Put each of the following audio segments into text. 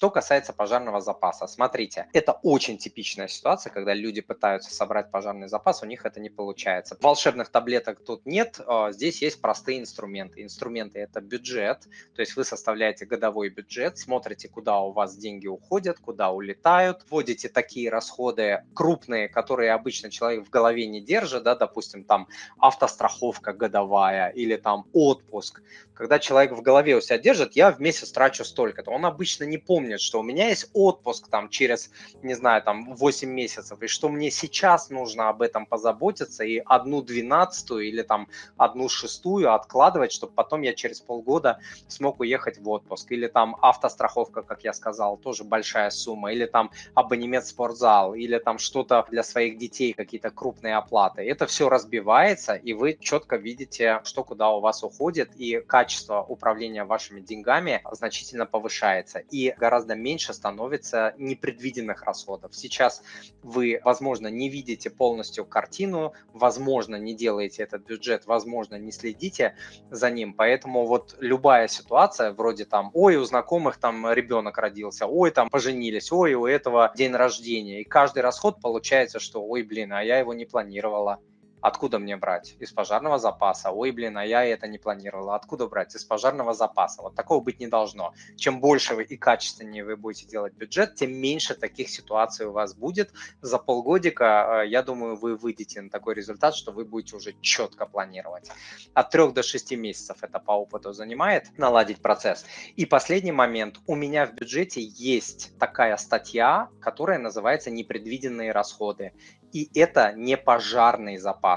Что касается пожарного запаса, смотрите, это очень типичная ситуация, когда люди пытаются собрать пожарный запас, у них это не получается. Волшебных таблеток тут нет, а, здесь есть простые инструменты. Инструменты это бюджет, то есть вы составляете годовой бюджет, смотрите, куда у вас деньги уходят, куда улетают, вводите такие расходы крупные, которые обычно человек в голове не держит, да, допустим, там автостраховка годовая или там отпуск. Когда человек в голове у себя держит, я в месяц трачу столько-то. Он обычно не помнит, что у меня есть отпуск там через, не знаю, там 8 месяцев, и что мне сейчас нужно об этом позаботиться и одну двенадцатую или там одну шестую откладывать, чтобы потом я через полгода смог уехать в отпуск. Или там автостраховка, как я сказал, тоже большая сумма. Или там абонемент в спортзал. Или там что-то для своих детей, какие-то крупные оплаты. Это все разбивается, и вы четко видите, что куда у вас уходит, и качество управления вашими деньгами значительно повышается. И гораздо меньше становится непредвиденных расходов. Сейчас вы, возможно, не видите полностью картину, возможно, не делаете этот бюджет, возможно, не следите за ним, поэтому вот любая ситуация, вроде там, ой, у знакомых там ребенок родился, ой, там поженились, ой, у этого день рождения, и каждый расход получается, что, ой, блин, а я его не планировала, Откуда мне брать? Из пожарного запаса. Ой, блин, а я это не планировала. Откуда брать? Из пожарного запаса. Вот такого быть не должно. Чем больше вы и качественнее вы будете делать бюджет, тем меньше таких ситуаций у вас будет. За полгодика, э, я думаю, вы выйдете на такой результат, что вы будете уже четко планировать. От трех до шести месяцев это по опыту занимает наладить процесс. И последний момент. У меня в бюджете есть такая статья, которая называется «Непредвиденные расходы» и это не пожарный запас.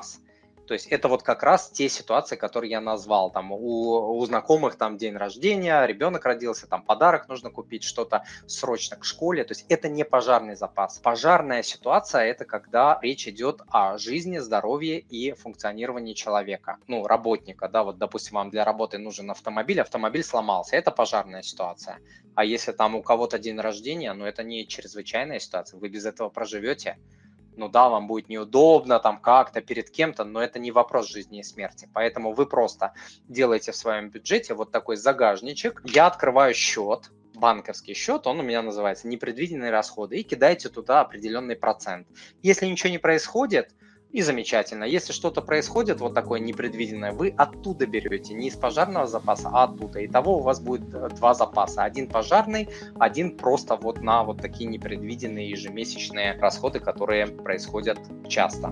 То есть это вот как раз те ситуации, которые я назвал. Там у, у знакомых там день рождения, ребенок родился, там подарок нужно купить, что-то срочно к школе. То есть это не пожарный запас. Пожарная ситуация – это когда речь идет о жизни, здоровье и функционировании человека, ну, работника. Да, вот, допустим, вам для работы нужен автомобиль, автомобиль сломался. Это пожарная ситуация. А если там у кого-то день рождения, ну, это не чрезвычайная ситуация. Вы без этого проживете ну да, вам будет неудобно там как-то перед кем-то, но это не вопрос жизни и смерти. Поэтому вы просто делаете в своем бюджете вот такой загажничек. Я открываю счет, банковский счет, он у меня называется непредвиденные расходы, и кидаете туда определенный процент. Если ничего не происходит, и замечательно. Если что-то происходит вот такое непредвиденное, вы оттуда берете, не из пожарного запаса, а оттуда. Итого у вас будет э, два запаса. Один пожарный, один просто вот на вот такие непредвиденные ежемесячные расходы, которые происходят часто.